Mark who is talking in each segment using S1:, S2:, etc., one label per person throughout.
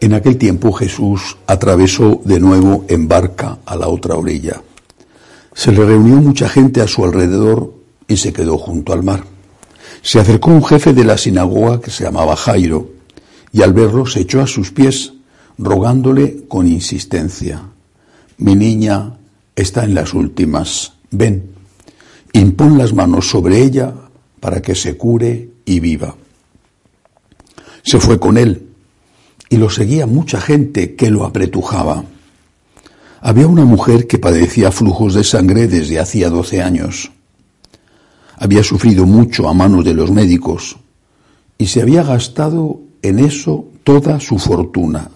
S1: En aquel tiempo Jesús atravesó de nuevo en barca a la otra orilla. Se le reunió mucha gente a su alrededor y se quedó junto al mar. Se acercó un jefe de la sinagoga que se llamaba Jairo y al verlo se echó a sus pies rogándole con insistencia, mi niña está en las últimas, ven, impón las manos sobre ella para que se cure y viva. Se fue con él y lo seguía mucha gente que lo apretujaba. Había una mujer que padecía flujos de sangre desde hacía doce años. Había sufrido mucho a manos de los médicos y se había gastado en eso toda su fortuna,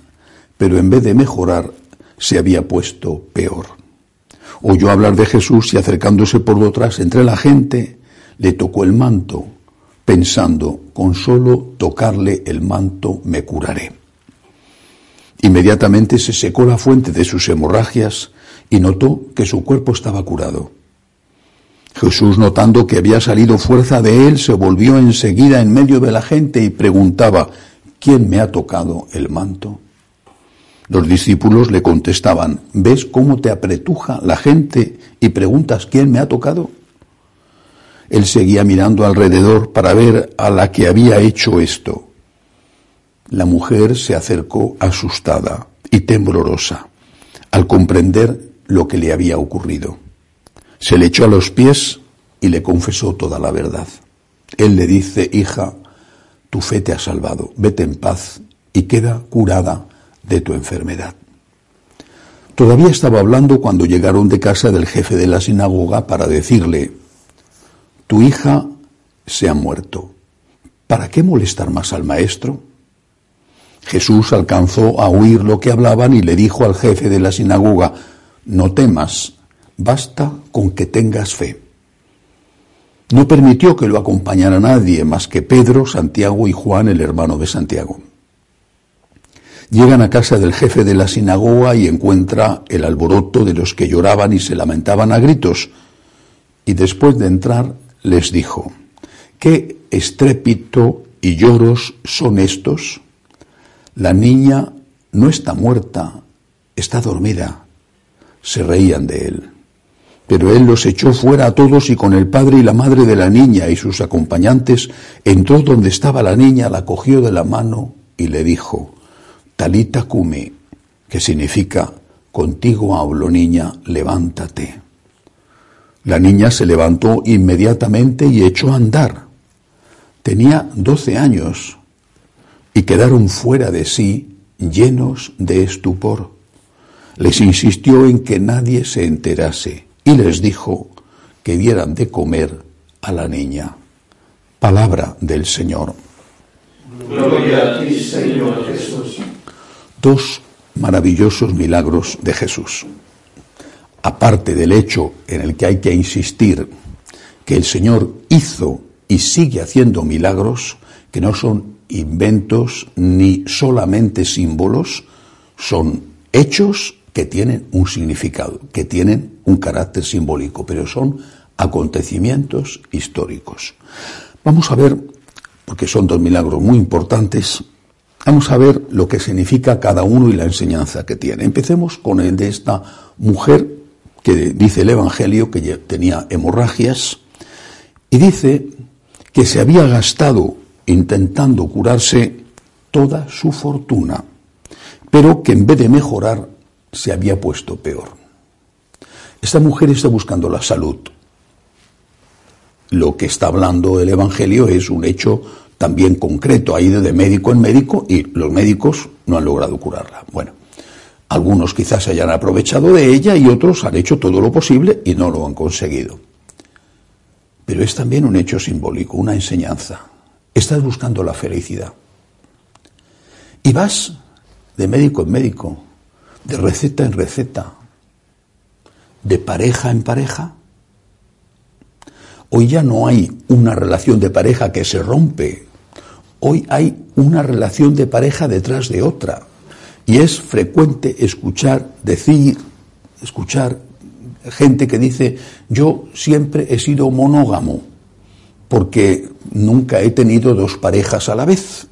S1: pero en vez de mejorar se había puesto peor. Oyó hablar de Jesús y acercándose por detrás entre la gente, le tocó el manto, pensando, con solo tocarle el manto me curaré. Inmediatamente se secó la fuente de sus hemorragias y notó que su cuerpo estaba curado. Jesús, notando que había salido fuerza de él, se volvió enseguida en medio de la gente y preguntaba, ¿quién me ha tocado el manto? Los discípulos le contestaban, ¿ves cómo te apretuja la gente y preguntas quién me ha tocado? Él seguía mirando alrededor para ver a la que había hecho esto. La mujer se acercó asustada y temblorosa al comprender lo que le había ocurrido. Se le echó a los pies y le confesó toda la verdad. Él le dice, hija, tu fe te ha salvado, vete en paz y queda curada de tu enfermedad. Todavía estaba hablando cuando llegaron de casa del jefe de la sinagoga para decirle, tu hija se ha muerto. ¿Para qué molestar más al maestro? Jesús alcanzó a oír lo que hablaban y le dijo al jefe de la sinagoga, no temas, basta con que tengas fe. No permitió que lo acompañara nadie más que Pedro, Santiago y Juan, el hermano de Santiago. Llegan a casa del jefe de la sinagoga y encuentra el alboroto de los que lloraban y se lamentaban a gritos. Y después de entrar les dijo, ¿qué estrépito y lloros son estos? La niña no está muerta, está dormida. Se reían de él. Pero él los echó fuera a todos y con el padre y la madre de la niña y sus acompañantes entró donde estaba la niña, la cogió de la mano y le dijo, Talita Kumi, que significa, contigo hablo niña, levántate. La niña se levantó inmediatamente y echó a andar. Tenía doce años y quedaron fuera de sí, llenos de estupor. Les insistió en que nadie se enterase y les dijo que dieran de comer a la niña. Palabra del Señor.
S2: Gloria a ti, Señor Jesús.
S1: Dos maravillosos milagros de Jesús. Aparte del hecho en el que hay que insistir que el Señor hizo y sigue haciendo milagros que no son inventos ni solamente símbolos, son hechos que tienen un significado, que tienen un carácter simbólico, pero son acontecimientos históricos. Vamos a ver, porque son dos milagros muy importantes, vamos a ver lo que significa cada uno y la enseñanza que tiene. Empecemos con el de esta mujer que dice el Evangelio que tenía hemorragias y dice que se había gastado intentando curarse toda su fortuna, pero que en vez de mejorar se había puesto peor. Esta mujer está buscando la salud. Lo que está hablando el Evangelio es un hecho también concreto, ha ido de médico en médico y los médicos no han logrado curarla. Bueno, algunos quizás se hayan aprovechado de ella y otros han hecho todo lo posible y no lo han conseguido. Pero es también un hecho simbólico, una enseñanza. Estás buscando la felicidad. Y vas de médico en médico, de receta en receta, de pareja en pareja. Hoy ya no hay una relación de pareja que se rompe. Hoy hay una relación de pareja detrás de otra. Y es frecuente escuchar, decir, escuchar gente que dice, yo siempre he sido monógamo porque nunca he tenido dos parejas a la vez.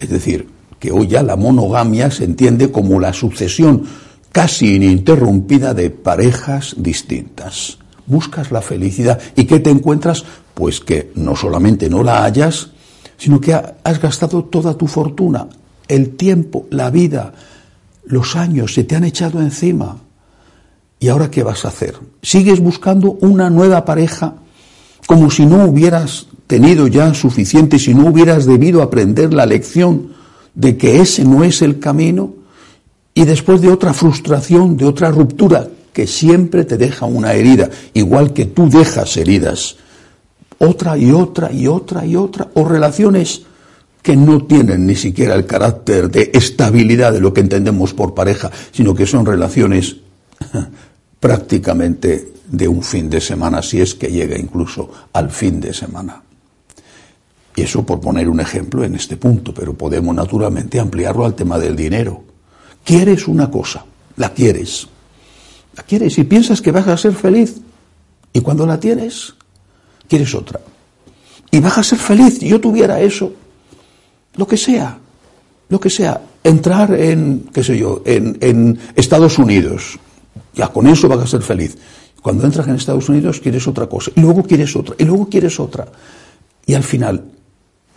S1: Es decir, que hoy ya la monogamia se entiende como la sucesión casi ininterrumpida de parejas distintas. Buscas la felicidad y ¿qué te encuentras? Pues que no solamente no la hayas, sino que has gastado toda tu fortuna, el tiempo, la vida, los años se te han echado encima. ¿Y ahora qué vas a hacer? ¿Sigues buscando una nueva pareja como si no hubieras tenido ya suficiente, si no hubieras debido aprender la lección de que ese no es el camino? Y después de otra frustración, de otra ruptura, que siempre te deja una herida, igual que tú dejas heridas, otra y otra y otra y otra, o relaciones que no tienen ni siquiera el carácter de estabilidad de lo que entendemos por pareja, sino que son relaciones prácticamente de un fin de semana, si es que llega incluso al fin de semana. Y eso por poner un ejemplo en este punto, pero podemos naturalmente ampliarlo al tema del dinero. Quieres una cosa, la quieres, la quieres y piensas que vas a ser feliz, y cuando la tienes, quieres otra. Y vas a ser feliz, yo tuviera eso, lo que sea, lo que sea, entrar en, qué sé yo, en, en Estados Unidos, ya con eso vas a ser feliz. Cuando entras en Estados Unidos quieres otra cosa, y luego quieres otra, y luego quieres otra. Y al final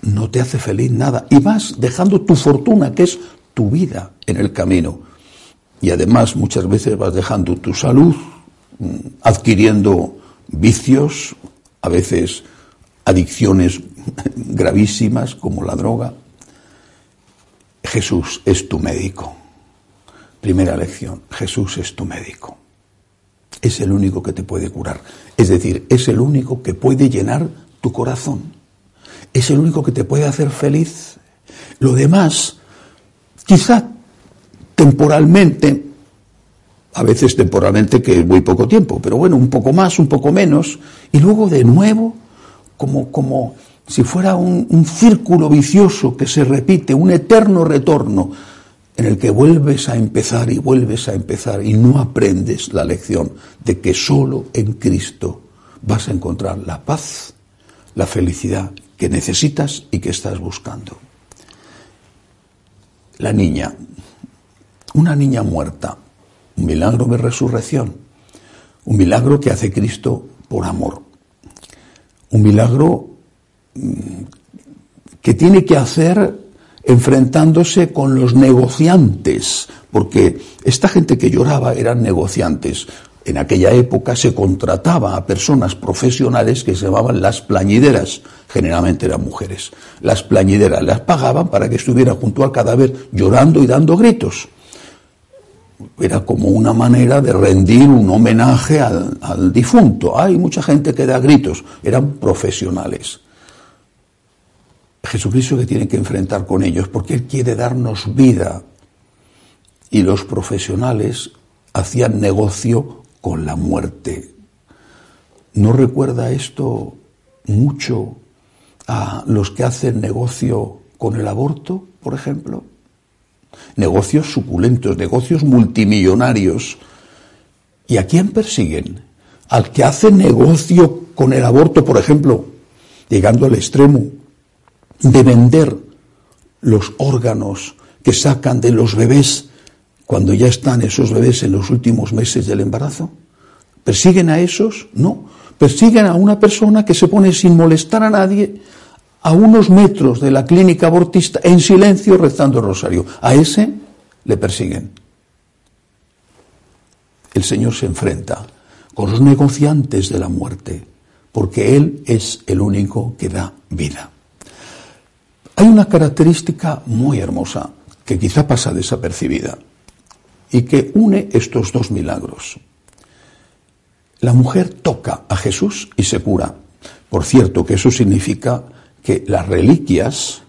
S1: no te hace feliz nada. Y vas dejando tu fortuna, que es tu vida, en el camino. Y además muchas veces vas dejando tu salud, mm, adquiriendo vicios, a veces adicciones gravísimas como la droga. Jesús es tu médico. Primera lección, Jesús es tu médico. Es el único que te puede curar. Es decir, es el único que puede llenar tu corazón. Es el único que te puede hacer feliz. Lo demás, quizá temporalmente, a veces temporalmente que es muy poco tiempo, pero bueno, un poco más, un poco menos, y luego de nuevo, como, como si fuera un, un círculo vicioso que se repite, un eterno retorno en el que vuelves a empezar y vuelves a empezar y no aprendes la lección de que solo en Cristo vas a encontrar la paz, la felicidad que necesitas y que estás buscando. La niña, una niña muerta, un milagro de resurrección, un milagro que hace Cristo por amor, un milagro mm, que tiene que hacer enfrentándose con los negociantes, porque esta gente que lloraba eran negociantes. En aquella época se contrataba a personas profesionales que se llamaban las plañideras, generalmente eran mujeres. Las plañideras las pagaban para que estuvieran junto al cadáver llorando y dando gritos. Era como una manera de rendir un homenaje al, al difunto. Hay mucha gente que da gritos, eran profesionales. Jesucristo que tiene que enfrentar con ellos, porque Él quiere darnos vida. Y los profesionales hacían negocio con la muerte. ¿No recuerda esto mucho a los que hacen negocio con el aborto, por ejemplo? Negocios suculentos, negocios multimillonarios. ¿Y a quién persiguen? Al que hace negocio con el aborto, por ejemplo, llegando al extremo de vender los órganos que sacan de los bebés cuando ya están esos bebés en los últimos meses del embarazo? ¿Persiguen a esos? No. Persiguen a una persona que se pone sin molestar a nadie a unos metros de la clínica abortista en silencio rezando el rosario. A ese le persiguen. El Señor se enfrenta con los negociantes de la muerte, porque Él es el único que da vida. Hay una característica muy hermosa que quizá pasa desapercibida y que une estos dos milagros. La mujer toca a Jesús y se cura. Por cierto, que eso significa que las reliquias,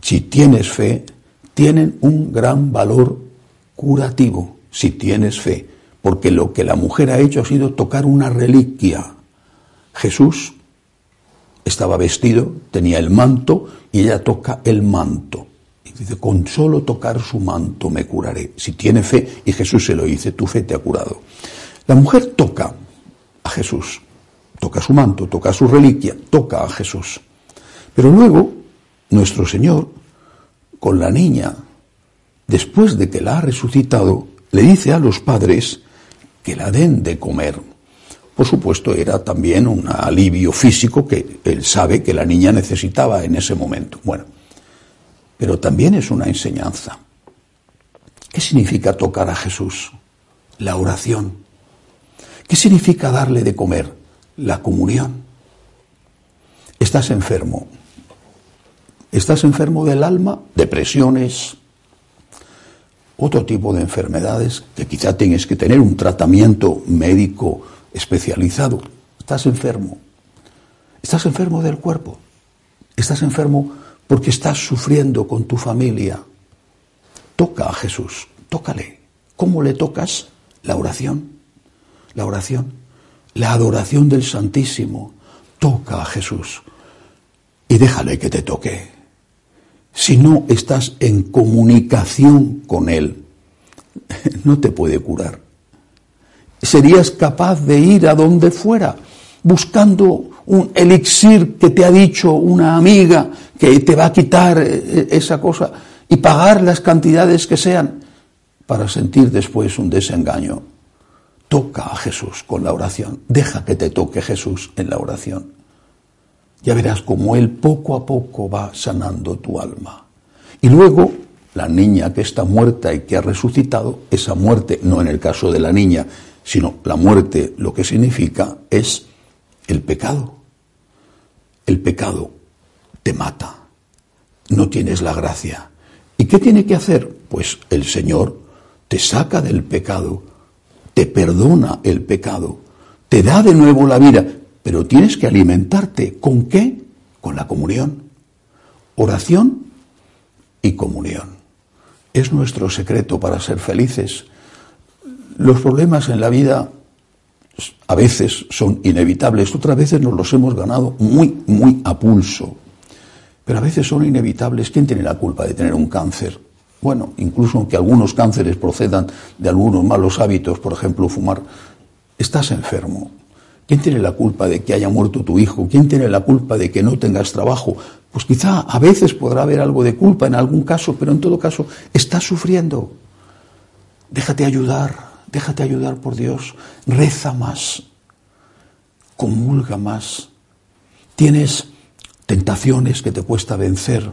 S1: si tienes fe, tienen un gran valor curativo, si tienes fe, porque lo que la mujer ha hecho ha sido tocar una reliquia. Jesús estaba vestido, tenía el manto y ella toca el manto. Dice, con solo tocar su manto me curaré. Si tiene fe, y Jesús se lo dice, tu fe te ha curado. La mujer toca a Jesús, toca su manto, toca su reliquia, toca a Jesús. Pero luego, nuestro Señor con la niña, después de que la ha resucitado, le dice a los padres que la den de comer. Por supuesto, era también un alivio físico que él sabe que la niña necesitaba en ese momento. Bueno, pero también es una enseñanza. ¿Qué significa tocar a Jesús? La oración. ¿Qué significa darle de comer? La comunión. Estás enfermo. Estás enfermo del alma, depresiones, otro tipo de enfermedades que quizá tienes que tener un tratamiento médico especializado. Estás enfermo. Estás enfermo del cuerpo. Estás enfermo porque estás sufriendo con tu familia. Toca a Jesús, tócale. ¿Cómo le tocas? La oración. La oración. La adoración del Santísimo. Toca a Jesús y déjale que te toque. Si no estás en comunicación con Él, no te puede curar. Serías capaz de ir a donde fuera, buscando un elixir que te ha dicho una amiga que te va a quitar eh, esa cosa y pagar las cantidades que sean para sentir después un desengaño. Toca a Jesús con la oración. Deja que te toque Jesús en la oración ya verás cómo Él poco a poco va sanando tu alma. Y luego, la niña que está muerta y que ha resucitado, esa muerte, no en el caso de la niña, sino la muerte lo que significa es el pecado. El pecado te mata, no tienes la gracia. ¿Y qué tiene que hacer? Pues el Señor te saca del pecado, te perdona el pecado, te da de nuevo la vida, pero tienes que alimentarte. ¿Con qué? Con la comunión. Oración y comunión. Es nuestro secreto para ser felices. Los problemas en la vida a veces son inevitables, otras veces nos los hemos ganado muy, muy a pulso. Pero a veces son inevitables. ¿Quién tiene la culpa de tener un cáncer? Bueno, incluso aunque algunos cánceres procedan de algunos malos hábitos, por ejemplo, fumar, estás enfermo, ¿Quién tiene la culpa de que haya muerto tu hijo? ¿Quién tiene la culpa de que no tengas trabajo? Pues quizá a veces podrá haber algo de culpa en algún caso, pero en todo caso estás sufriendo. Déjate ayudar, déjate ayudar por Dios. Reza más, comulga más. Tienes tentaciones que te cuesta vencer.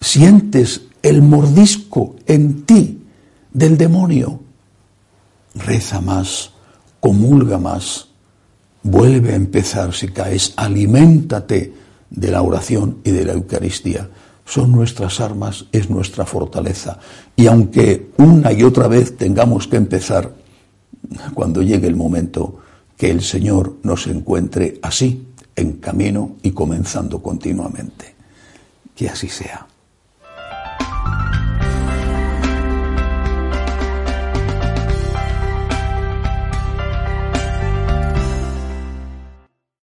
S1: Sientes el mordisco en ti del demonio. Reza más, comulga más Vuelve a empezar si caes, aliméntate de la oración y de la Eucaristía. Son nuestras armas, es nuestra fortaleza. Y aunque una y otra vez tengamos que empezar, cuando llegue el momento, que el Señor nos encuentre así, en camino y comenzando continuamente. Que así sea.